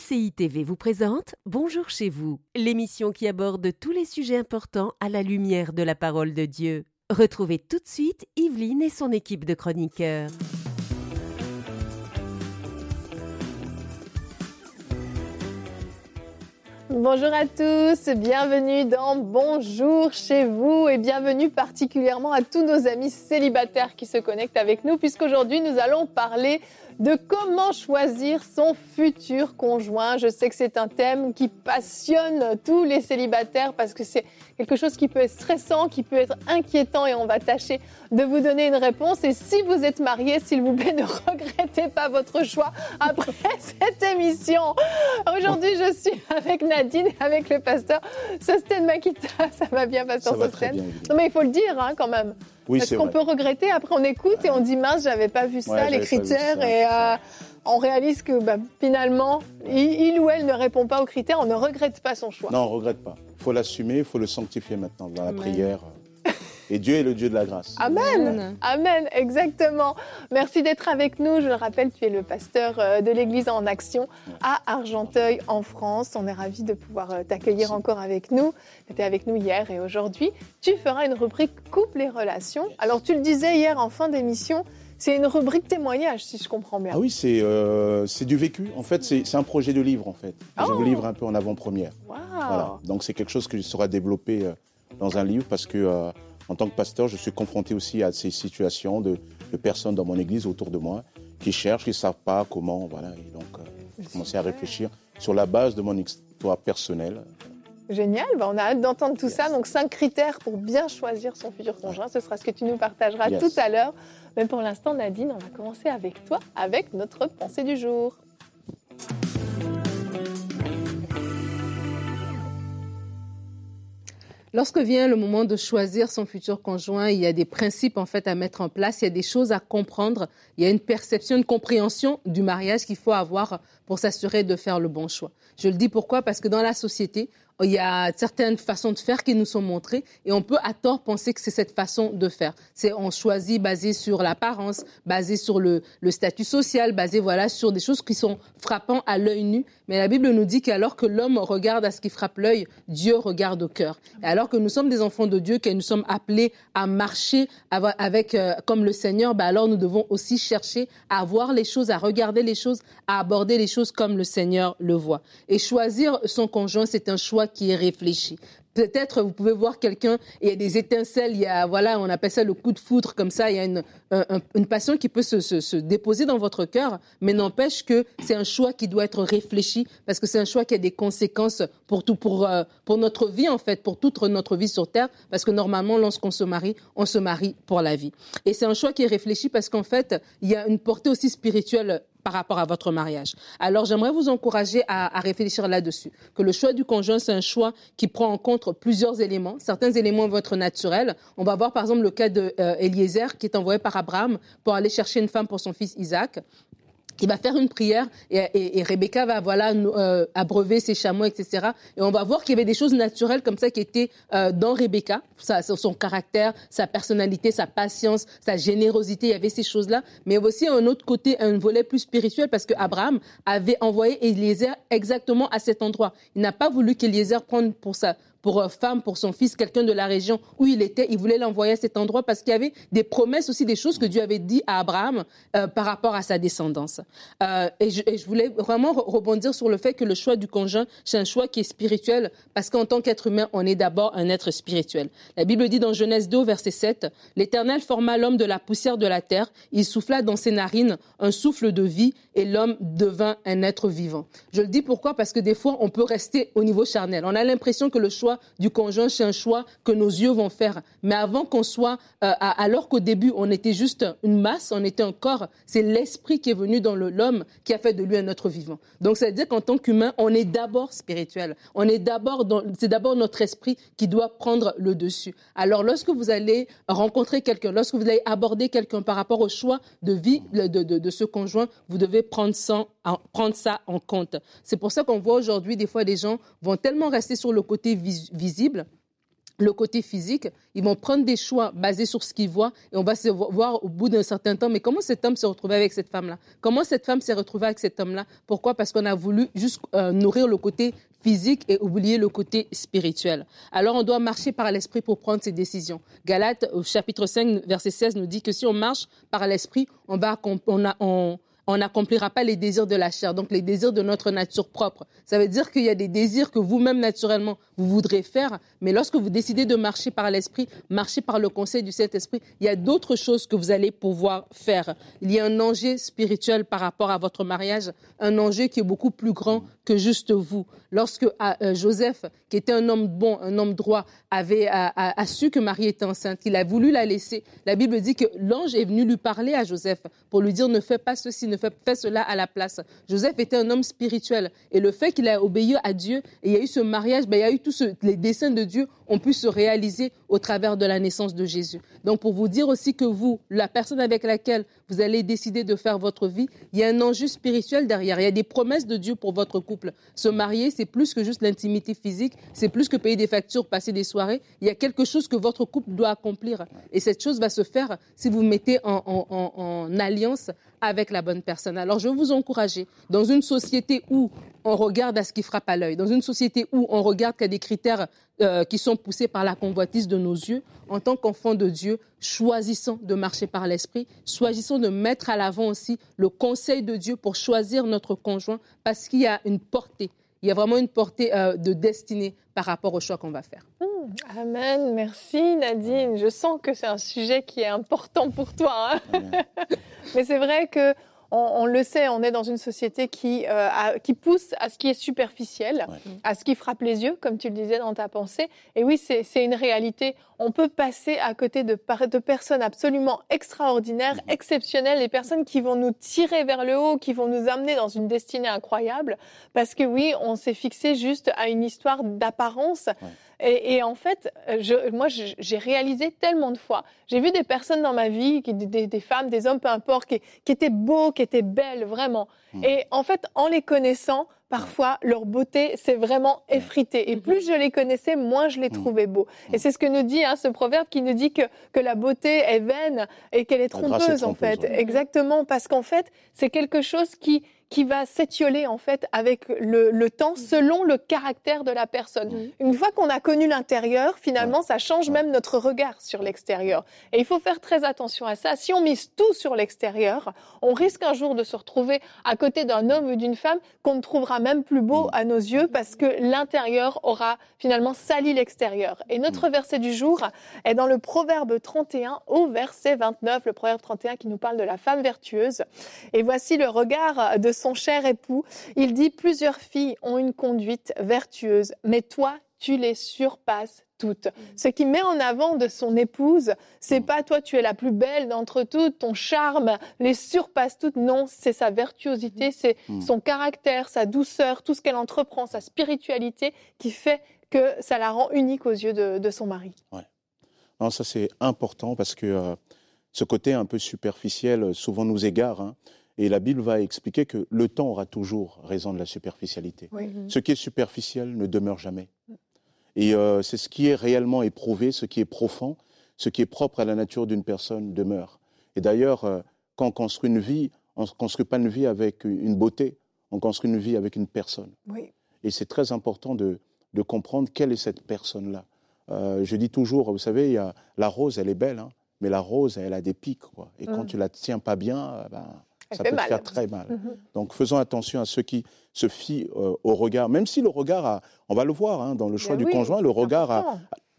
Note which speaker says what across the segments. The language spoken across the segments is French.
Speaker 1: MCI TV vous présente Bonjour chez vous, l'émission qui aborde tous les sujets importants à la lumière de la parole de Dieu. Retrouvez tout de suite Yveline et son équipe de chroniqueurs.
Speaker 2: Bonjour à tous, bienvenue dans Bonjour chez vous et bienvenue particulièrement à tous nos amis célibataires qui se connectent avec nous puisqu'aujourd'hui nous allons parler de comment choisir son futur conjoint. Je sais que c'est un thème qui passionne tous les célibataires parce que c'est quelque chose qui peut être stressant, qui peut être inquiétant et on va tâcher de vous donner une réponse. Et si vous êtes marié, s'il vous plaît, ne regrettez pas votre choix après cette émission. Aujourd'hui, je suis avec Nadine et avec le pasteur Sosten Makita. Ça va bien, pasteur Sosten Non, mais il faut le dire hein, quand même. Parce qu'on peut regretter, après on écoute et on dit mince, j'avais pas vu ça, les critères, et euh, on réalise que bah, finalement, il, ou elle ne répond pas aux critères, on ne regrette pas son choix.
Speaker 3: Non, on ne regrette pas. Il faut l'assumer, il faut le sanctifier maintenant dans la prière. Et Dieu est le Dieu de la grâce.
Speaker 2: Amen. Amen, exactement. Merci d'être avec nous. Je le rappelle, tu es le pasteur euh, de l'Église en action à Argenteuil, en France. On est ravis de pouvoir euh, t'accueillir encore avec nous. Tu étais avec nous hier et aujourd'hui. Tu feras une rubrique Couple et relations. Alors, tu le disais hier en fin d'émission, c'est une rubrique témoignage, si je comprends bien.
Speaker 3: Ah oui, c'est euh, du vécu. En fait, c'est un projet de livre, en fait. Je vous oh. livre un peu en avant-première. Voilà. Donc, c'est quelque chose que je sera développé dans un livre parce que en tant que pasteur, je suis confronté aussi à ces situations de, personnes dans mon église autour de moi qui cherchent, qui ne savent pas comment. Voilà. Et donc, euh, j'ai commencé à réfléchir sur la base de mon histoire personnelle.
Speaker 2: Génial, bah, on a hâte d'entendre tout ça. Donc, cinq critères pour bien choisir son futur conjoint. Ce sera ce que tu nous partageras tout à l'heure. Mais pour l'instant, Nadine, on va commencer avec toi, avec notre pensée du jour.
Speaker 4: Lorsque vient le moment de choisir son futur conjoint, il y a des principes en fait à mettre en place, il y a des choses à comprendre, il y a une perception, une compréhension du mariage qu'il faut avoir pour s'assurer de faire le bon choix. Je le dis pourquoi? Parce que dans la société, il y a certaines façons de faire qui nous sont montrées et on peut à tort penser que c'est cette façon de faire. C'est on choisit basé sur l'apparence, basé sur le, statut social, basé voilà sur des choses qui sont frappants à l'œil nu. Mais la Bible nous dit qu'alors que l'homme regarde à ce qui frappe l'œil, Dieu regarde au cœur. Et alors que nous sommes des enfants de Dieu, que nous sommes appelés à marcher avec euh, comme le Seigneur, bah alors nous devons aussi chercher à voir les choses, à regarder les choses, à aborder les choses comme le Seigneur le voit. Et choisir son conjoint, c'est un choix qui est réfléchi. Peut-être vous pouvez voir quelqu'un il y a des étincelles, il y a voilà, on appelle ça le coup de foudre comme ça, il y a une, une passion qui peut se, se, déposer dans votre cœur, mais n'empêche que c'est un choix qui doit être réfléchi parce que c'est un choix qui a des conséquences pour tout, pour euh, pour notre vie en fait, pour toute notre vie sur terre, parce que normalement lorsqu'on se marie, on se marie pour la vie. Et c'est un choix qui est réfléchi parce qu'en fait il y a une portée aussi spirituelle par rapport à votre mariage. Alors j'aimerais vous encourager à, à réfléchir là-dessus, que le choix du conjoint, c'est un choix qui prend en compte plusieurs éléments. Certains éléments vont être naturels. On va voir par exemple le cas d'Eliezer euh, qui est envoyé par Abraham pour aller chercher une femme pour son fils Isaac il va faire une prière et, Rebecca va voilà euh, abreuver ses chameaux, etc. Et on va voir qu'il y avait des choses naturelles comme ça qui étaient euh, dans Rebecca, son caractère, sa personnalité, sa patience, sa générosité. Il y avait ces choses-là, mais aussi un autre côté, un volet plus spirituel parce que Abraham avait envoyé Eliezer exactement à cet endroit. Il n'a pas voulu qu'Eliezer prenne pour ça pour euh, femme, pour son fils, quelqu'un de la région où il était. Il voulait l'envoyer à cet endroit parce qu'il y avait des promesses aussi, des choses que Dieu avait dit à Abraham euh, par rapport à sa descendance. Euh, et, je, et, je, voulais vraiment rebondir sur le fait que le choix du conjoint, c'est un choix qui est spirituel parce qu'en tant qu'être humain, on est d'abord un être spirituel. La Bible dit dans Genèse 2, verset 7, L'Éternel forma l'homme de la poussière de la terre, il souffla dans ses narines un souffle de vie et l'homme devint un être vivant. Je le dis pourquoi? Parce que des fois, on peut rester au niveau charnel. On a l'impression que le choix du conjoint, c'est un choix que nos yeux vont faire. Mais avant qu'on soit, euh, alors qu'au début, on était juste une masse, on était un corps, c'est l'esprit qui est venu dans l'homme qui a fait de lui un être vivant. Donc, ça veut dire qu'en tant qu'humain, on est d'abord spirituel. On est d'abord, c'est d'abord notre esprit qui doit prendre le dessus. Alors, lorsque vous allez rencontrer quelqu'un, lorsque vous allez aborder quelqu'un par rapport au choix de vie de, de, ce conjoint, vous devez prendre ça, prendre ça en compte. C'est pour ça qu'on voit aujourd'hui, des fois, les gens vont tellement rester sur le côté visible le côté physique, ils vont prendre des choix basés sur ce qu'ils voient et on va se voir au bout d'un certain temps, mais comment cet homme s'est retrouvé avec cette femme-là? Comment cette femme s'est retrouvée avec cet homme-là? Pourquoi? Parce qu'on a voulu juste euh, nourrir le côté physique et oublier le côté spirituel. Alors on doit marcher par l'esprit pour prendre ses décisions. Galates au chapitre 5 verset 16 nous dit que si on marche par l'esprit, on va on, a, on n'accomplira pas les désirs de la chair, donc les désirs de notre nature propre. Ça veut dire qu'il y a des désirs que vous-même naturellement vous voudrez faire, mais lorsque vous décidez de marcher par l'esprit, marcher par le conseil du Saint-Esprit, il y a d'autres choses que vous allez pouvoir faire. Il y a un enjeu spirituel par rapport à votre mariage, un enjeu qui est beaucoup plus grand que juste vous. Lorsque ah, euh, Joseph, qui était un homme bon, un homme droit, avait a, su que Marie était enceinte, qu'il a voulu la laisser, la Bible dit que l'ange est venu lui parler à Joseph pour lui dire ne fais pas ceci, ne pas cela à la place. Joseph était un homme spirituel et le fait qu'il a obéi à Dieu et il y a eu ce mariage, ben, il y a eu tous les desseins de Dieu ont pu se réaliser au travers de la naissance de Jésus. Donc pour vous dire aussi que vous, la personne avec laquelle vous allez décider de faire votre vie, il y a un enjeu spirituel derrière. Il y a des promesses de Dieu pour votre couple. Se marier, c'est plus que juste l'intimité physique, c'est plus que payer des factures, passer des soirées. Il y a quelque chose que votre couple doit accomplir. Et cette chose va se faire si vous mettez en alliance avec la bonne personne. Alors je vous encourager, dans une société où on regarde à ce qui frappe à l'œil, dans une société où on regarde a des critères euh, qui sont poussés par la convoitise de nos yeux, en tant qu'enfants de Dieu, choisissons de marcher par l'esprit, choisissons de mettre à l'avant aussi le conseil de Dieu pour choisir notre conjoint, parce qu'il y a une portée, il y a vraiment une portée euh, de destinée par rapport au choix qu'on va faire.
Speaker 2: Amen, merci Nadine. Je sens que c'est un sujet qui est important pour toi. Hein. Mais c'est vrai que on, le sait, on est dans une société qui, euh, qui pousse à ce qui est superficiel, à ce qui frappe les yeux, comme tu le disais dans ta pensée. Et oui, c'est une réalité. On peut passer à côté de, de personnes absolument extraordinaires, mhm. exceptionnelles, des personnes qui vont nous tirer vers le haut, qui vont nous amener dans une destinée incroyable, parce que oui, on s'est fixé juste à une histoire d'apparence. Et, en fait, je, moi, j'ai réalisé tellement de fois. J'ai vu des personnes dans ma vie, des, des, femmes, des hommes, peu importe, qui, qui, étaient beaux, qui étaient belles, vraiment. Hmm. Et en fait, en les connaissant, parfois, leur beauté s'est vraiment effritée. Et hmm. plus je les connaissais, moins je les hmm. trouvais beaux. Et c'est ce que nous dit hein, ce proverbe qui nous dit que, que la beauté est vaine et qu'elle est trompeuse, en fait. Exactement, parce qu'en fait, c'est quelque chose qui qui va s'étioler en fait avec le, le, temps selon le caractère de la personne. Une fois qu'on a connu l'intérieur, finalement, ça change même notre regard sur l'extérieur. Et il faut faire très attention à ça. Si on mise tout sur l'extérieur, on risque un jour de se retrouver à côté d'un homme ou d'une femme qu'on ne trouvera même plus beau à nos yeux parce que l'intérieur aura finalement sali l'extérieur. Et notre verset du jour est dans le Proverbe 31 au verset 29, le Proverbe 31 qui nous parle de la femme vertueuse. Et voici le regard de son cher époux. Il dit plusieurs filles ont une conduite vertueuse, mais toi, tu les surpasses toutes. Ce qui met en avant de son épouse, c'est pas toi, tu es la plus belle d'entre toutes, ton charme les surpasse toutes. Non, c'est sa virtuosité, c'est hmm. son caractère, sa douceur, tout ce qu'elle entreprend, sa spiritualité qui fait que ça la rend unique aux yeux de, son mari.
Speaker 3: Ouais. Non, ça c'est important parce que euh, ce côté un peu superficiel souvent nous égare. Hein. Et la Bible va expliquer que le temps aura toujours raison de la superficialité. Ce qui est superficiel ne demeure jamais. Et euh, c'est ce qui est réellement éprouvé, ce qui est profond, ce qui est propre à la nature d'une personne demeure. Et d'ailleurs, euh, quand on construit une vie, on ne construit pas une vie avec une beauté, on construit une vie avec une personne. Et c'est très important de, comprendre quelle est cette personne-là. Euh, je dis toujours, vous savez, il y a, la rose, elle est belle, hein, mais la rose, elle a des pics. Quoi. Et quand mm. tu la tiens pas bien, ben, ça peut faire très mal. Mhm. Donc faisons attention à ceux qui se fient euh, au regard, même si le regard a, on va le voir hein, dans le choix du conjoint, le regard a,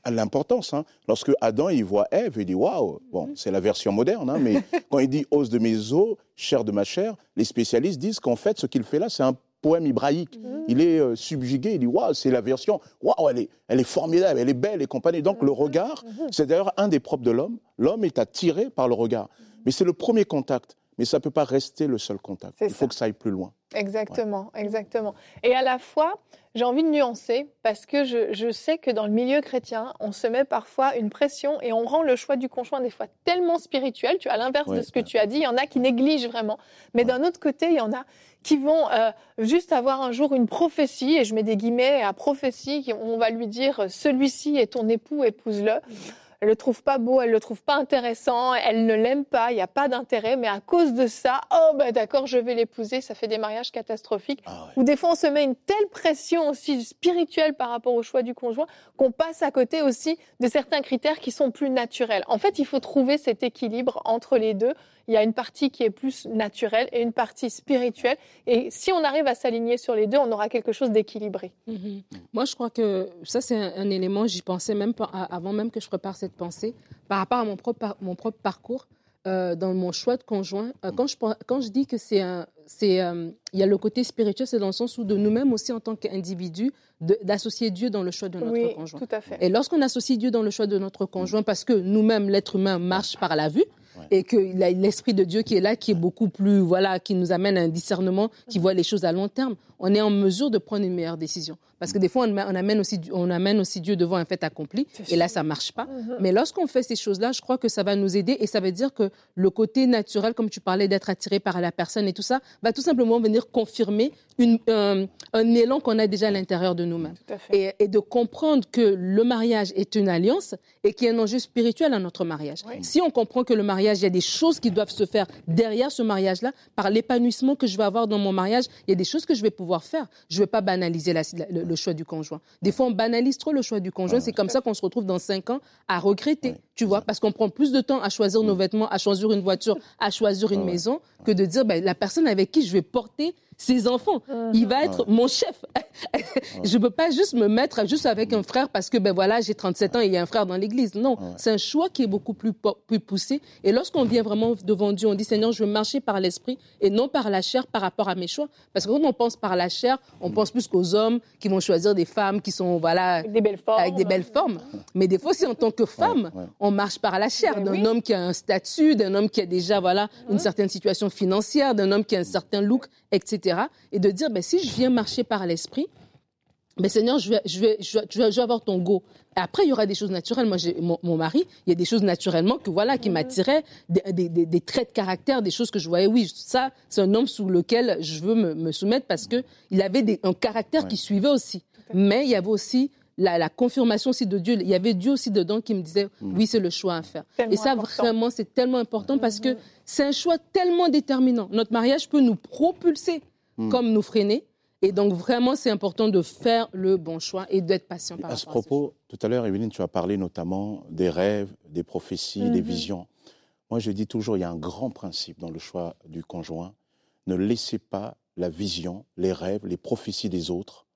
Speaker 3: l'importance. Hein. Lorsque Adam il voit Ève, il dit waouh. Bon, mhm. c'est la version moderne, hein, mais quand il dit os de mes os, chair de ma chair, les spécialistes disent qu'en fait ce qu'il fait là, c'est un poème hébraïque. Mhm. Il est euh, subjugué, il dit waouh, c'est la version, waouh, elle est, elle est formidable, elle est belle et compagnie. Donc le regard, c'est d'ailleurs un des propres de l'homme. L'homme est attiré par le regard. Mais c'est le premier contact mais ça ne peut pas rester le seul contact. Il faut que ça aille plus loin.
Speaker 2: Exactement, exactement. Et à la fois, j'ai envie de nuancer parce que je, sais que dans le milieu chrétien, on se met parfois une pression et on rend le choix du conjoint des fois tellement spirituel. Tu as l'inverse de ce que tu as dit. Il y en a qui négligent vraiment. Mais d'un autre côté, il y en a qui vont euh, juste avoir un jour une prophétie, et je mets des guillemets à prophétie, on va lui dire celui-ci est ton époux, épouse-le elle le trouve pas beau, elle le trouve pas intéressant, elle ne l'aime pas, il n'y a pas d'intérêt, mais à cause de ça, oh bah d'accord, je vais l'épouser, ça fait des mariages catastrophiques. Ah Ou des fois on se met une telle pression aussi spirituelle par rapport au choix du conjoint qu'on passe à côté aussi de certains critères qui sont plus naturels. En fait, il faut trouver cet équilibre entre les deux il y a une partie qui est plus naturelle et une partie spirituelle. Et si on arrive à s'aligner sur les deux, on aura quelque chose d'équilibré.
Speaker 4: Mhm. Moi, je crois que ça, c'est un, élément, j'y pensais même pas, avant même que je prépare cette pensée, par rapport à mon propre, mon propre parcours. Euh, dans mon choix de conjoint, euh, quand, je, quand je dis que c'est c'est euh, il y a le côté spirituel, c'est dans le sens où de nous-mêmes aussi en tant qu'individus, d'associer Dieu dans le choix de notre
Speaker 2: oui,
Speaker 4: conjoint.
Speaker 2: Tout à fait.
Speaker 4: Et lorsqu'on associe Dieu dans le choix de notre conjoint, parce que nous-mêmes, l'être humain marche par la vue, et que l'esprit de Dieu qui est là, qui est beaucoup plus, voilà, qui nous amène à un discernement, qui voit les choses à long terme, on est en mesure de prendre une meilleure décision. Parce que des fois, on, amène aussi, on amène aussi Dieu devant un fait accompli, et là, ça marche pas. Mm-hmm. Mais lorsqu'on fait ces choses-là, je crois que ça va nous aider, et ça veut dire que le côté naturel, comme tu parlais, d'être attiré par la personne et tout ça, va tout simplement venir confirmer une, un, élan qu'on a déjà à l'intérieur de nous-mêmes. Et, et, de comprendre que le mariage est une alliance et qu'il y a un enjeu spirituel à notre mariage. Si on comprend que le mariage, il y a des choses qui doivent se faire derrière ce mariage-là, par l'épanouissement que je vais avoir dans mon mariage, il y a des choses que je vais pouvoir faire. Je ne vais pas banaliser le, choix du conjoint. Des fois, on banalise trop le choix du conjoint. c'est comme ça qu'on se retrouve dans cinq ans à regretter, tu vois, parce qu'on prend plus de temps à choisir nos vêtements, à choisir une voiture, à choisir une maison, que de dire ben, la personne avec qui je vais porter ses enfants. Uh-huh. Il va être mon chef. je ne peux pas juste me mettre juste avec un frère parce que ben voilà, j'ai 37 ans et il y a un frère dans l'église. Non, c'est un choix qui est beaucoup plus, plus poussé. Et lorsqu'on vient vraiment devant Dieu, on dit Seigneur, je veux marcher par l'esprit et non par la chair par rapport à mes choix. Parce que quand on pense par la chair, on mm. pense plus qu'aux hommes qui vont choisir des femmes qui sont voilà
Speaker 2: avec des belles formes.
Speaker 4: Avec des belles formes. Mais des fois, si en tant que femme, on marche par la chair d'un homme qui a un statut, d'un homme qui a déjà voilà une certaine situation financière, d'un homme qui a un certain look, etc. Et de dire, ben, si je viens marcher par l'esprit, ben, Seigneur, je vais, je, vais, je, vais, avoir ton go. Après, il y aura des choses naturelles. Moi, j'ai mon, mari, il y a des choses naturellement que voilà qui m'attiraient, des, des, des, traits de caractère, des choses que je voyais. Oui, ça, c'est un homme sous lequel je veux me, me soumettre parce que il avait un caractère qui suivait aussi. Mais il y avait aussi la, la, confirmation aussi de Dieu. Il y avait Dieu aussi dedans qui me disait, mm. oui, c'est le choix à faire. Et ça, vraiment, c'est tellement important parce que mm-hmm. c'est un choix tellement déterminant. Notre mariage peut nous propulser Hmm. comme nous freiner. Et donc, vraiment, c'est important de faire le bon choix et d'être patient par
Speaker 3: à ce propos, tout à l'heure, Evelyne, tu as parlé notamment des rêves, des prophéties, des mhm. visions. Moi, je dis toujours, il y a un grand principe dans le choix du conjoint. Ne laissez pas la vision, les rêves, les prophéties des autres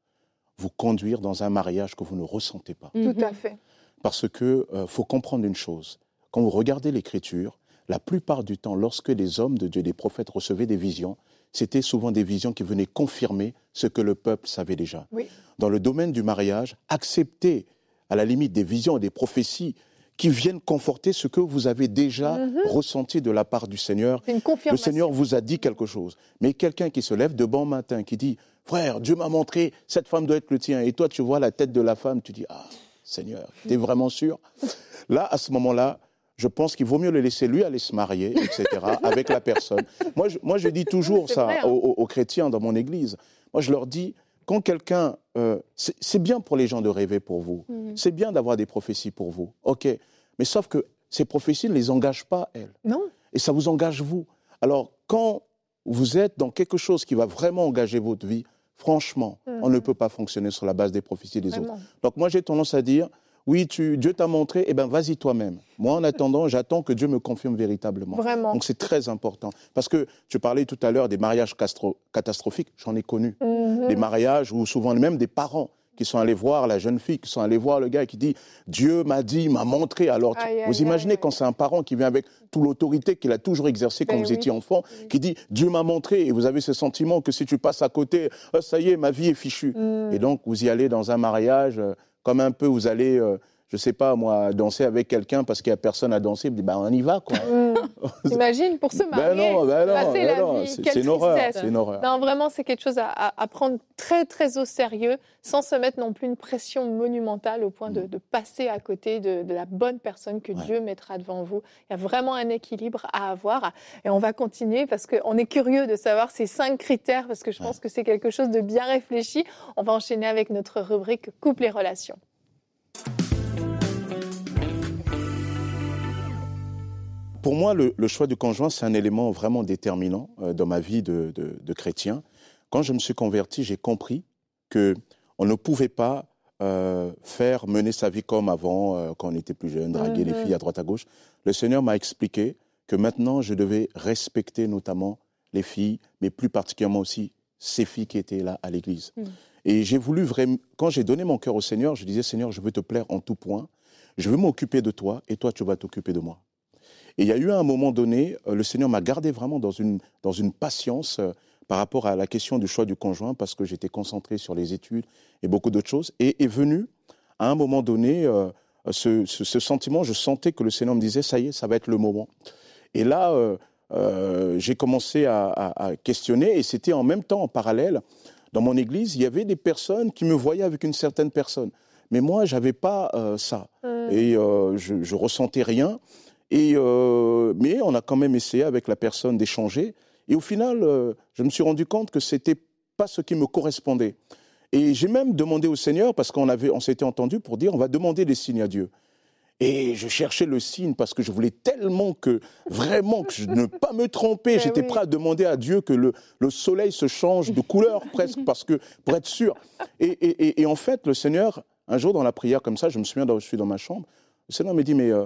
Speaker 3: vous conduire dans un mariage que vous ne ressentez pas.
Speaker 2: Tout à fait.
Speaker 3: Parce que euh, faut comprendre une chose. Quand vous regardez l'Écriture, la plupart du temps, lorsque les hommes de Dieu, les prophètes recevaient des visions, c'était souvent des visions qui venaient confirmer ce que le peuple savait déjà. Dans le domaine du mariage, accepter à la limite des visions et des prophéties qui viennent conforter ce que vous avez déjà mhm. ressenti de la part du Seigneur. Le Seigneur vous a dit quelque chose. Mais quelqu'un qui se lève de bon matin, qui dit, frère, Dieu m'a montré, cette femme doit être le tien, et toi tu vois la tête de la femme, tu dis, ah, Seigneur, tu es vraiment sûr Là, à ce moment-là, je pense qu'il vaut mieux le laisser lui aller se marier, etc., avec la personne. Moi je, moi, je dis toujours ça hein. aux, chrétiens dans mon église. Moi, je leur dis, quand quelqu'un... Euh, c'est bien pour les gens de rêver pour vous. Mhm. C'est bien d'avoir des prophéties pour vous. OK. Mais sauf que ces prophéties ne les engagent pas, elles.
Speaker 2: Non.
Speaker 3: Et ça vous engage, vous. Alors, quand vous êtes dans quelque chose qui va vraiment engager votre vie, franchement, on ne mhm. peut pas fonctionner sur la base des prophéties des autres. Donc, moi, j'ai tendance à dire oui, tu, Dieu t'a montré, eh bien, vas-y toi-même. Moi, en attendant, j'attends que Dieu me confirme véritablement.
Speaker 2: Vraiment.
Speaker 3: Donc, c'est très important. Parce que tu parlais tout à l'heure des mariages catastrophiques, j'en ai connu. Mhm. Des mariages où souvent même des parents qui sont allés voir la jeune fille, qui sont allés voir le gars qui dit Dieu m'a dit, m'a montré. Alors, vous imaginez quand c'est un parent qui vient avec toute l'autorité qu'il a toujours exercée quand ben vous étiez enfant, qui dit Dieu m'a montré, et vous avez ce sentiment que si tu passes à côté, oh, ça y est, ma vie est fichue. Mm. Et donc, vous y allez dans un mariage euh, comme un peu vous allez euh, je sais pas moi, danser avec quelqu'un parce qu'il y a personne à danser, bah on y va quoi.
Speaker 2: T'imagines pour se
Speaker 3: Ben
Speaker 2: marier,
Speaker 3: non, ben non,
Speaker 2: passer
Speaker 3: ben
Speaker 2: la
Speaker 3: non,
Speaker 2: vie,
Speaker 3: c'est- une horreur, une.
Speaker 2: Non, vraiment, c'est quelque chose à, prendre très, très au sérieux, sans se mettre non plus une pression monumentale au point de, de passer à côté de, de la bonne personne que
Speaker 3: Mm. Ouais.
Speaker 2: Dieu mettra devant vous. Il y a vraiment un équilibre à avoir. Et on va continuer parce qu'on est curieux de savoir ces cinq critères, parce que je pense que c'est quelque chose de bien réfléchi. On va enchaîner avec notre rubrique Couple et relations.
Speaker 3: Pour moi, le, le choix du conjoint, c'est un élément vraiment déterminant euh, dans ma vie de, de- de chrétien. Quand je me suis converti, j'ai compris que on ne pouvait pas euh, faire mener sa vie comme avant, euh, quand on était plus jeune, draguer les
Speaker 2: Mhm.
Speaker 3: filles à droite à gauche. Le Seigneur m'a expliqué que maintenant, je devais respecter notamment les filles, mais plus particulièrement aussi ces filles qui étaient là à l'église.
Speaker 2: Mhm.
Speaker 3: Et j'ai voulu vraiment, quand j'ai donné mon cœur au Seigneur, je disais, Seigneur, je veux te plaire en tout point. Je veux m'occuper de toi et toi, tu vas t'occuper de moi. Et il y a eu un moment donné, euh, le Seigneur m'a gardé vraiment dans une, dans une patience euh, par rapport à la question du choix du conjoint, parce que j'étais concentré sur les études et beaucoup d'autres choses. Et est venu, à un moment donné, euh, ce, ce- ce sentiment, je sentais que le Seigneur me disait, ça y est, ça va être le moment. Et là, euh, euh, j'ai commencé à, à- à questionner, et c'était en même temps, en parallèle, dans mon église, il y avait des personnes qui me voyaient avec une certaine personne. Mais moi, j'avais pas ça. Et je, je ressentais rien. Et, euh, mais on a quand même essayé avec la personne d'échanger. Et au final, euh, je me suis rendu compte que c'était pas ce qui me correspondait. Et j'ai même demandé au Seigneur, parce qu'on avait, on s'était entendu pour dire, on va demander des signes à Dieu. Et je cherchais le signe parce que je voulais tellement que, vraiment, que je ne pas me tromper.
Speaker 2: Eh
Speaker 3: J'étais
Speaker 2: oui.
Speaker 3: prêt à demander à Dieu que le, le soleil se change de couleur presque, parce que, pour être sûr. Et, et- et- et en fait, le Seigneur, un jour dans la prière comme ça, je me souviens, je suis dans ma chambre, le Seigneur me dit, mais euh,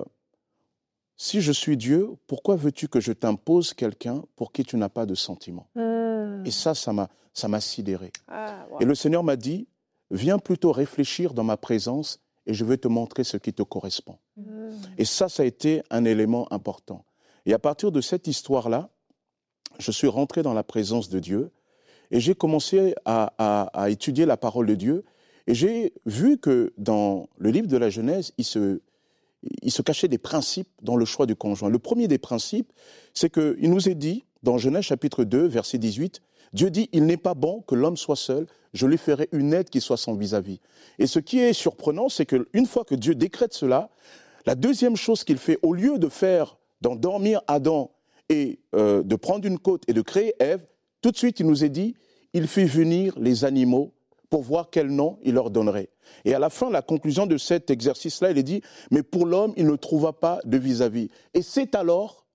Speaker 3: si je suis Dieu, pourquoi veux-tu que je t'impose quelqu'un pour qui tu n'as pas de sentiment?
Speaker 2: Hmm.
Speaker 3: Et ça, ça m'a, ça m'a sidéré.
Speaker 2: Ah, wow.
Speaker 3: Et le Seigneur m'a dit, viens plutôt réfléchir dans ma présence et je vais te montrer ce qui te correspond.
Speaker 2: Hmm.
Speaker 3: Et ça, ça a été un élément important. Et à partir de cette histoire-là, je suis rentré dans la présence de Dieu et j'ai commencé à, à- à étudier la parole de Dieu. Et j'ai vu que dans le livre de la Genèse, il se, il se cachait des principes dans le choix du conjoint. Le premier des principes, c'est qu'il nous est dit, dans Genèse chapitre 2, verset 18, Dieu dit, il n'est pas bon que l'homme soit seul, je lui ferai une aide qui soit son vis-à-vis. Et ce qui est surprenant, c'est qu'une fois que Dieu décrète cela, la deuxième chose qu'il fait, au lieu de faire, d'endormir Adam et euh, de prendre une côte et de créer Ève, tout de suite, il nous est dit, il fait venir les animaux pour voir quel nom il leur donnerait. Et à la fin, la conclusion de cet exercice-là, il est dit, mais pour l'homme, il ne trouva pas de vis-à-vis. Et c'est alors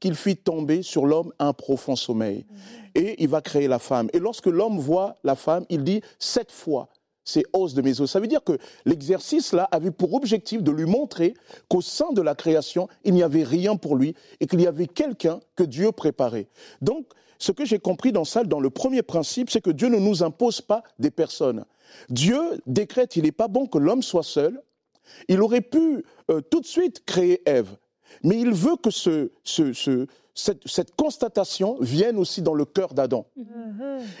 Speaker 3: qu'il fit tomber sur l'homme un profond sommeil. Et il va créer la femme. Et lorsque l'homme voit la femme, il dit, cette fois, c'est os de mes os. Ça veut dire que l'exercice-là avait pour objectif de lui montrer qu'au sein de la création, il n'y avait rien pour lui et qu'il y avait quelqu'un que Dieu préparait. Donc, ce que j'ai compris dans dans le premier principe, c'est que Dieu ne nous impose pas des personnes. Dieu décrète, il n'est pas bon que l'homme soit seul. Il aurait pu euh, tout de suite créer Ève. Mais il veut que ce- ce- cette, cette constatation vienne aussi dans le cœur d'Adam.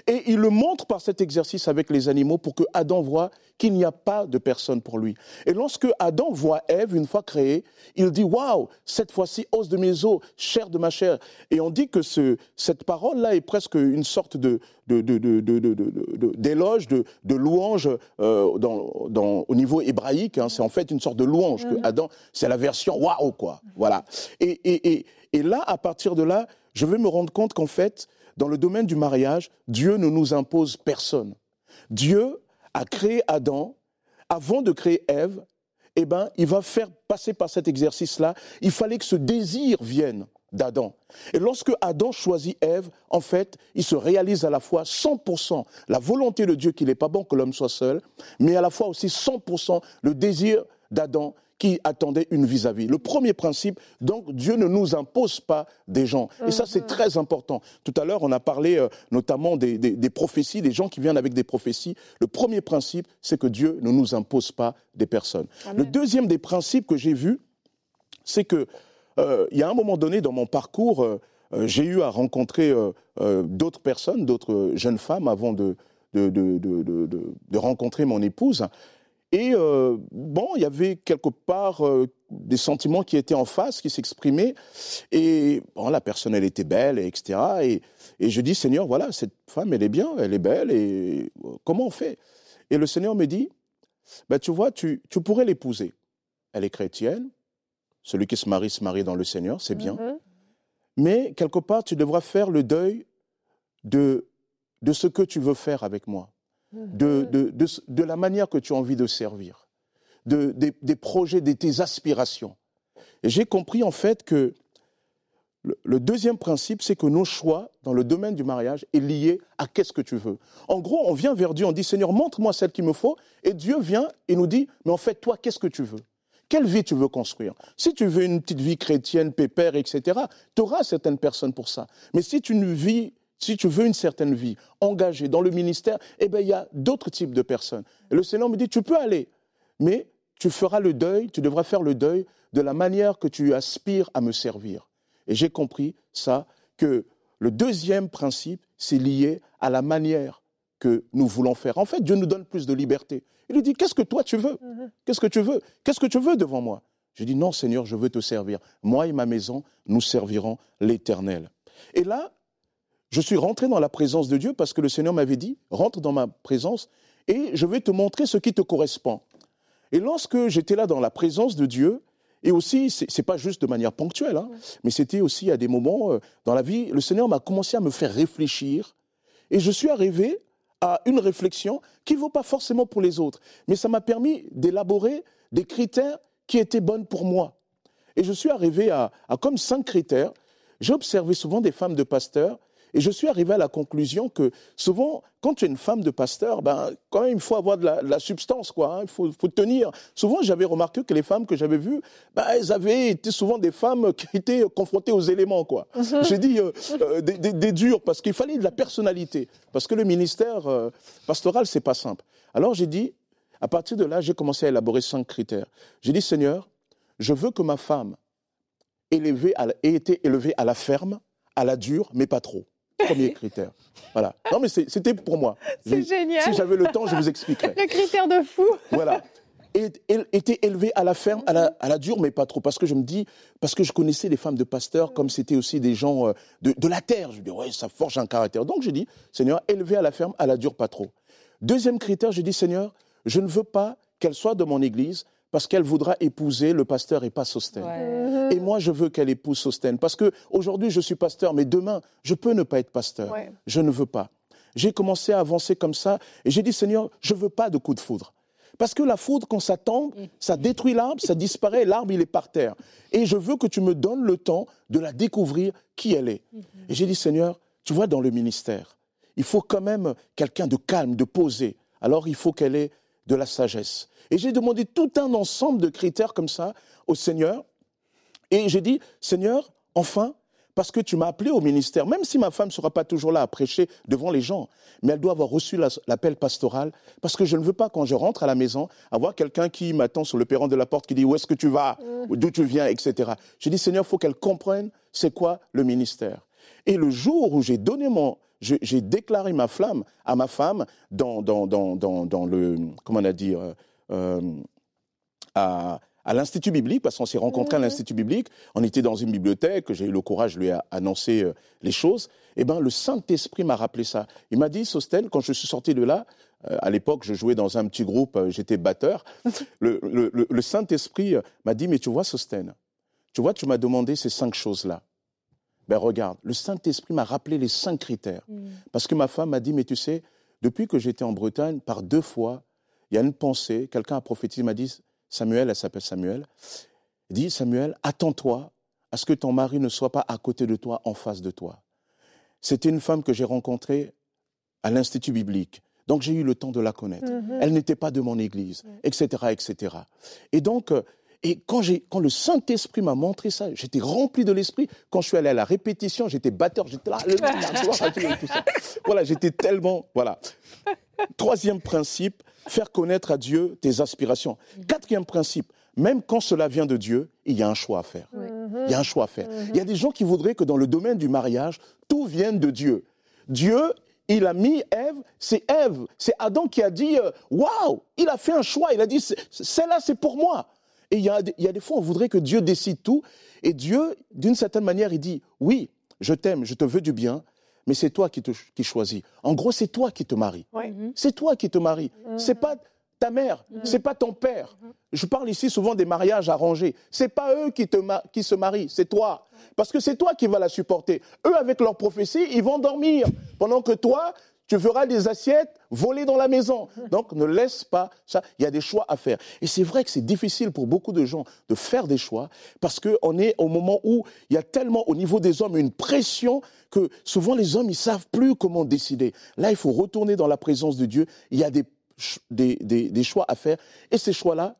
Speaker 3: Et il le montre par cet exercice avec les animaux pour que Adam voit qu'il n'y a pas de personne pour lui. Et lorsque Adam voit Ève, une fois créée, il dit Waouh, cette fois-ci, os de mes os, chair de ma chair. Et on dit que ce, cette parole-là est presque une sorte de, de, de, de, de- de- de- de- d'éloge, de, de louange euh, dans, dans, au niveau hébraïque. hein. c'est en fait une sorte de louange que Adam, c'est la version waouh, quoi. Voilà. Et, et, et, et là, à partir de là, je vais me rendre compte qu'en fait, dans le domaine du mariage, Dieu ne nous impose personne. Dieu a créé Adam. Avant de créer Ève, eh ben, il va faire passer par cet exercice-là. Il fallait que ce désir vienne d'Adam. Et lorsque Adam choisit Ève, en fait, il se réalise à la fois 100% la volonté de Dieu qu'il n'est pas bon que l'homme soit seul, mais à la fois aussi 100% le désir d'Adam qui attendait une vis-à-vis. Le premier principe, donc, Dieu ne nous impose pas des gens. Et ça, c'est très important. Tout à l'heure, on a parlé euh, notamment des, des- des prophéties, des gens qui viennent avec des prophéties. Le premier principe, c'est que Dieu ne nous impose pas des personnes. Le deuxième des principes que j'ai vu, c'est que il y a un moment donné dans mon parcours, euh, euh, j'ai eu à rencontrer euh, euh, d'autres personnes, d'autres jeunes femmes avant de, rencontrer mon épouse. Et euh, bon, il y avait quelque part euh, des sentiments qui étaient en face, qui s'exprimaient. Et bon, la personne, elle était belle, etc. Et, et je dis, Seigneur, voilà, cette femme, elle est bien, elle est belle. Et comment on fait? Et le Seigneur me dit, ben, tu vois, tu, tu pourrais l'épouser. Elle est chrétienne. Celui qui se marie, se marie dans le Seigneur, c'est bien. Mm-hmm. Mais quelque part, tu devras faire le deuil de, de ce que tu veux faire avec moi de, de, la manière que tu as envie de servir, de, des, projets, de tes aspirations. Et j'ai compris en fait que le, deuxième principe, c'est que nos choix dans le domaine du mariage est lié à qu'est-ce que tu veux. En gros, on vient vers Dieu, on dit Seigneur, montre-moi celle qu'il me faut, et Dieu vient et nous dit, mais en fait, toi, qu'est-ce que tu veux? Quelle vie tu veux construire? Si tu veux une petite vie chrétienne, pépère, etc., tu auras certaines personnes pour ça. Mais si tu veux une certaine vie engagée dans le ministère, eh bien, il y a d'autres types de personnes. Et le Seigneur me dit, tu peux aller, mais tu feras le deuil, tu devras faire le deuil de la manière que tu aspires à me servir. Et j'ai compris ça, que le deuxième principe, c'est lié à la manière que nous voulons faire. En fait, Dieu nous donne plus de liberté. Il lui dit, qu'est-ce que toi tu veux? Mm-hmm. Qu'est-ce que tu veux? Qu'est-ce que tu veux devant moi? Je dis, non Seigneur, je veux te servir. Moi et ma maison, nous servirons l'Éternel. Et là, je suis rentré dans la présence de Dieu parce que le Seigneur m'avait dit, rentre dans ma présence et je vais te montrer ce qui te correspond. Et lorsque j'étais là dans la présence de Dieu, et aussi, ce n'est pas juste de manière ponctuelle, hein, mais c'était aussi à des moments euh, dans la vie, le Seigneur m'a commencé à me faire réfléchir. Et je suis arrivé à une réflexion qui ne vaut pas forcément pour les autres, mais ça m'a permis d'élaborer des critères qui étaient bonnes pour moi. Et je suis arrivé à, à comme cinq critères. J'ai observé souvent des femmes de pasteurs et je suis arrivé à la conclusion que souvent, quand tu es une femme de pasteur, ben, quand même, il faut avoir de la, substance, quoi. Hein. il faut, tenir. Souvent, j'avais remarqué que les femmes que j'avais vues, ben, elles avaient été souvent des femmes qui étaient confrontées aux éléments, quoi. Mhm. J'ai dit euh, euh, des, des, durs, parce qu'il fallait de la personnalité. Parce que le ministère euh, pastoral, c'est pas simple. Alors j'ai dit, à partir de là, j'ai commencé à élaborer cinq critères. J'ai dit, Seigneur, je veux que ma femme ait été élevée à la ferme, à la dure, mais pas trop. Premier critère. Voilà. Non, mais c'était pour moi.
Speaker 2: C'est génial.
Speaker 3: Si j'avais le temps, je vous expliquerais.
Speaker 2: Le critère de fou.
Speaker 3: Voilà. Et, était élevé à la ferme, à la, à la, dure, mais pas trop. Parce que je me dis, parce que je connaissais les femmes de pasteurs, comme c'était aussi des gens euh, de, de, la terre. Je me dis, ouais, ça forge un caractère. Donc j'ai dit, Seigneur, élevé à la ferme, à la dure, pas trop. Deuxième critère, je dis, Seigneur, je ne veux pas qu'elle soit de mon église, parce qu'elle voudra épouser le pasteur et pas Sostène. Mhm. Et moi, je veux qu'elle épouse Sostène. Parce que aujourd'hui, je suis pasteur, mais demain, je peux ne pas être pasteur. Je ne veux pas. J'ai commencé à avancer comme ça et j'ai dit, Seigneur, je ne veux pas de coup de foudre. Parce que la foudre, quand ça tombe, mm. ça détruit l'arbre, ça disparaît, l'arbre, il est par terre. Et je veux que tu me donnes le temps de la découvrir qui elle est. Mm-hmm. Et j'ai dit, Seigneur, tu vois, dans le ministère, il faut quand même quelqu'un de calme, de posé. Alors il faut qu'elle ait de la sagesse. Et j'ai demandé tout un ensemble de critères comme ça au Seigneur. Et j'ai dit, Seigneur, enfin, parce que tu m'as appelé au ministère, même si ma femme ne sera pas toujours là à prêcher devant les gens, mais elle doit avoir reçu l'appel pastoral, parce que je ne veux pas, quand je rentre à la maison, avoir quelqu'un qui m'attend sur le perron de la porte, qui dit où est-ce que tu vas, mmh. d'où tu viens, etc. J'ai dit, Seigneur, il faut qu'elle comprenne c'est quoi le ministère? Et le jour où j'ai donné mon, j'ai déclaré ma flamme à ma femme dans, dans, dans, dans le, comment on a dit, euh, euh, à, à l'Institut biblique, parce qu'on s'est rencontrés à l'Institut biblique, on était dans une bibliothèque, j'ai eu le courage de lui annoncer euh, les choses, et eh ben le Saint-Esprit m'a rappelé ça. Il m'a dit, Sostène, quand je suis sorti de là, à l'époque, je jouais dans un petit groupe, j'étais batteur, le, le, le Saint-Esprit m'a dit, mais tu vois, Sostène, tu vois, tu m'as demandé ces cinq choses-là ben regarde, le Saint-Esprit m'a rappelé les cinq critères. Mm. Parce que ma femme m'a dit, mais tu sais, depuis que j'étais en Bretagne, par deux fois, il y a une pensée, quelqu'un a prophétisé, m'a dit, Samuel, elle s'appelle Samuel, dit, Samuel, attends-toi à ce que ton mari ne soit pas à côté de toi, en face de toi. C'était une femme que j'ai rencontrée à l'Institut biblique. Donc j'ai eu le temps de la connaître. Mm-hmm. Elle n'était pas de mon église, etc., mm. etc. Et donc, euh, et quand, quand le Saint-Esprit m'a montré ça, j'étais rempli de l'Esprit. Quand je suis allé à la répétition, j'étais batteur, j'étais là, le tout ça. Voilà, j'étais tellement. Voilà. Troisième principe, faire connaître à Dieu tes aspirations. Quatrième principe, même quand cela vient de Dieu, il y a un choix à faire. Il y a un choix à faire. Il y a des gens qui voudraient que dans le domaine du mariage, tout vienne de Dieu. Dieu, il a mis Ève, c'est Ève, c'est Adam qui a dit euh, Waouh, il a fait un choix, il a dit Celle-là, c'est pour moi. Et il y, a, il y a des fois, on voudrait que Dieu décide tout. Et Dieu, d'une certaine manière, il dit Oui, je t'aime, je te veux du bien, mais c'est toi qui, te, qui choisis. En gros, c'est toi qui te maries. C'est toi qui te maries. Mm-hmm. C'est pas ta mère, mm-hmm. c'est pas ton père. Je parle ici souvent des mariages arrangés. C'est pas eux qui, te qui se marient, c'est toi. Parce que c'est toi qui vas la supporter. Eux, avec leur prophétie, ils vont dormir. Pendant que toi, tu feras des assiettes volées dans la maison. Donc ne laisse pas ça. Il y a des choix à faire. Et c'est vrai que c'est difficile pour beaucoup de gens de faire des choix parce qu'on est au moment où il y a tellement au niveau des hommes une pression que souvent les hommes, ils savent plus comment décider. Là, il faut retourner dans la présence de Dieu. Il y a des, des, des, choix à faire. Et ces choix-là,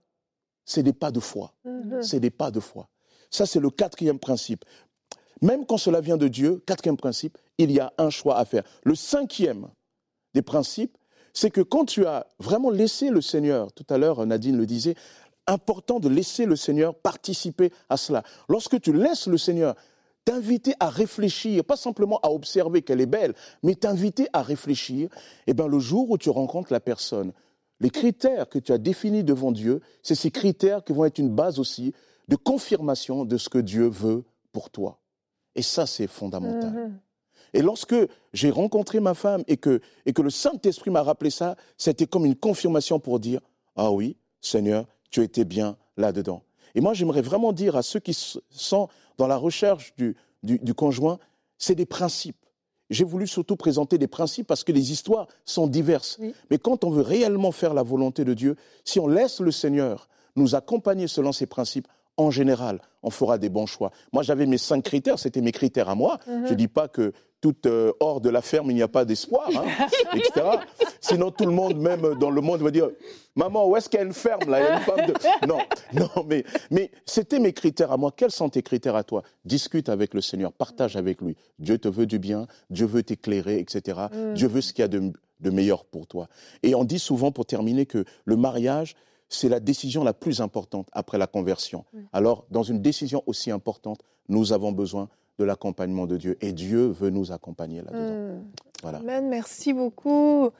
Speaker 3: c'est des pas de foi. Mm-hmm. C'est des pas de foi. Ça, c'est le quatrième principe. Même quand cela vient de Dieu, quatrième principe, il y a un choix à faire. Le cinquième des principes, c'est que quand tu as vraiment laissé le Seigneur, tout à l'heure Nadine le disait, important de laisser le Seigneur participer à cela. Lorsque tu laisses le Seigneur t'inviter à réfléchir, pas simplement à observer qu'elle est belle, mais t'inviter à réfléchir, eh bien le jour où tu rencontres la personne, les critères que tu as définis devant Dieu, c'est ces critères qui vont être une base aussi de confirmation de ce que Dieu veut pour toi. Et ça, c'est fondamental. Mm-hmm. Et lorsque j'ai rencontré ma femme et que, et que le Saint-Esprit m'a rappelé ça, c'était comme une confirmation pour dire, ah oui, Seigneur, tu étais bien là-dedans. Et moi, j'aimerais vraiment dire à ceux qui sont dans la recherche du, du, conjoint, c'est des principes. J'ai voulu surtout présenter des principes parce que les histoires sont diverses. Mais quand on veut réellement faire la volonté de Dieu, si on laisse le Seigneur nous accompagner selon ces principes, en général, on fera des bons choix. Moi, j'avais mes cinq critères, c'était mes critères à moi. Je ne dis pas que tout euh, hors de la ferme, il n'y a pas d'espoir, hein, etc. Sinon, tout le monde, même dans le monde, va dire Maman, où est-ce qu'il y a une ferme là? Il y a une femme de... Non, non, mais, mais c'était mes critères à moi. Quels sont tes critères à toi? Discute avec le Seigneur, partage avec lui. Dieu te veut du bien, Dieu veut t'éclairer, etc. Mm. Dieu veut ce qu'il y a de, de meilleur pour toi. Et on dit souvent, pour terminer, que le mariage, c'est la décision la plus importante après la conversion. Alors, dans une décision aussi importante, nous avons besoin de l'accompagnement de Dieu. Et Dieu veut nous accompagner là-dedans.
Speaker 2: Hmm. Voilà. Amen, merci beaucoup.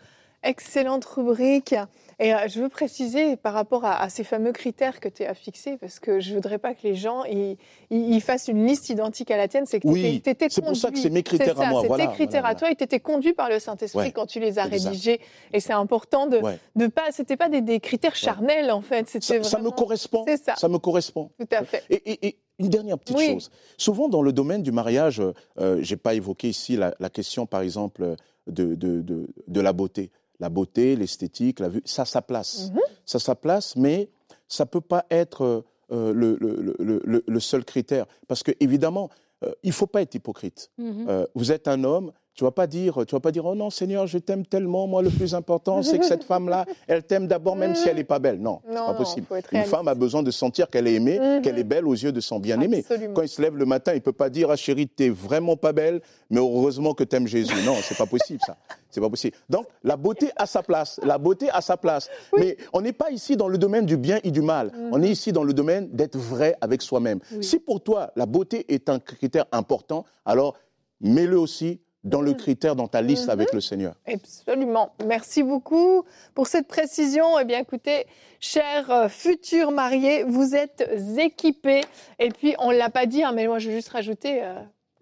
Speaker 2: Excellente rubrique. Et euh, je veux préciser par rapport à, ces fameux critères que tu as fixés, parce que je ne voudrais pas que les gens ils, fassent une liste identique à la tienne.
Speaker 3: C'est que oui, c'est pour ça que c'est mes critères à moi.
Speaker 2: C'est tes critères à toi et tu étais conduit par le Saint-Esprit quand tu les as rédigés. Et c'est important de ne pas. C'était pas des, critères charnels en fait.
Speaker 3: Ça, ça, me correspond. Ça. ça. me correspond.
Speaker 2: Tout à fait.
Speaker 3: Et, une dernière petite chose. Souvent dans le domaine du mariage, euh, j'ai pas évoqué ici la, question par exemple de, de, de, de la beauté la beauté, l'esthétique, la vue, ça a sa place. Mhm. Ça a sa place, mais ça ne peut pas être euh, le, seul critère. Parce que, évidemment, euh, il ne faut pas être hypocrite. Mhm. Euh, vous êtes un homme, tu vas pas dire, tu vas pas dire, oh non Seigneur, je t'aime tellement. Moi, le plus important, c'est que cette femme-là, elle t'aime d'abord, même si elle n'est pas belle. Non, c'est pas possible. Une femme a besoin de sentir qu'elle est aimée, mhm. qu'elle est belle aux yeux de son bien-aimé. Quand il se lève le matin, il peut pas dire, ah chérie, t'es vraiment pas belle, mais heureusement que tu aimes Jésus. Non, c'est pas possible ça. C'est pas possible. Donc, la beauté a sa place. La beauté a sa place. Mais on n'est pas ici dans le domaine du bien et du mal. Mhm. On est ici dans le domaine d'être vrai avec soi-même. Si pour toi, la beauté est un critère important, alors mets-le aussi dans le mm. critère, dans ta liste avec mm-hmm. le Seigneur.
Speaker 2: Absolument. Merci beaucoup pour cette précision. Eh bien, écoutez, chers euh, futurs mariés, vous êtes équipés. Et puis, on ne l'a pas dit, hein, mais moi, je veux juste rajouter, euh,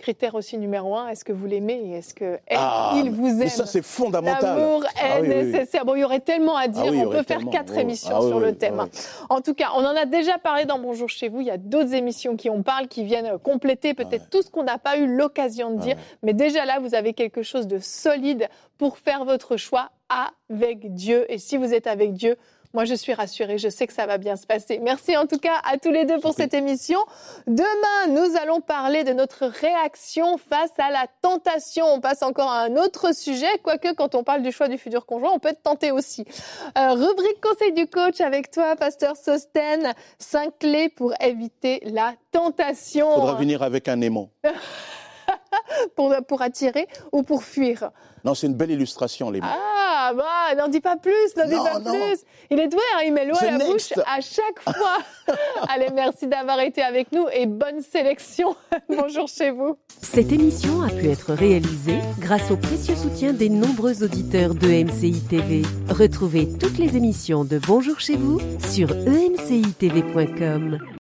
Speaker 2: Critère aussi numéro un, est-ce que vous l'aimez est-ce que
Speaker 3: ah,
Speaker 2: il vous aime?
Speaker 3: ça, c'est fondamental.
Speaker 2: L'amour ah est nécessaire. Bon, il y aurait tellement à dire. Ah on peut faire quatre émissions sur le thème. En tout cas, on en a déjà parlé dans Bonjour chez vous. Il y a d'autres émissions qui en parlent, qui viennent compléter peut-être tout ce qu'on n'a pas eu l'occasion de dire. Mais déjà là, vous avez quelque chose de solide pour faire votre choix avec Dieu. Et si vous êtes avec Dieu, moi, je suis rassurée. Je sais que ça va bien se passer. Merci en tout cas à tous les deux pour cette émission. Demain, nous allons parler de notre réaction face à la tentation. On passe encore à un autre sujet, quoique quand on parle du choix du futur conjoint, on peut être tenté aussi. Euh, rubrique conseil du coach avec toi, Pasteur Sosten. Cinq clés pour éviter la tentation.
Speaker 3: Il faudra venir avec un aimant.
Speaker 2: pour, pour attirer ou pour fuir
Speaker 3: Non, c'est une belle illustration, les mains.
Speaker 2: Ah, bah, n'en dis pas plus, n'en dis pas plus. Il est doué, hein, il met l'eau à la bouche à chaque fois. Allez, merci d'avoir été avec nous et bonne sélection. Bonjour chez vous.
Speaker 1: Cette émission a pu être réalisée grâce au précieux soutien des nombreux auditeurs de MCI TV. Retrouvez toutes les émissions de Bonjour chez vous sur emcitv.com.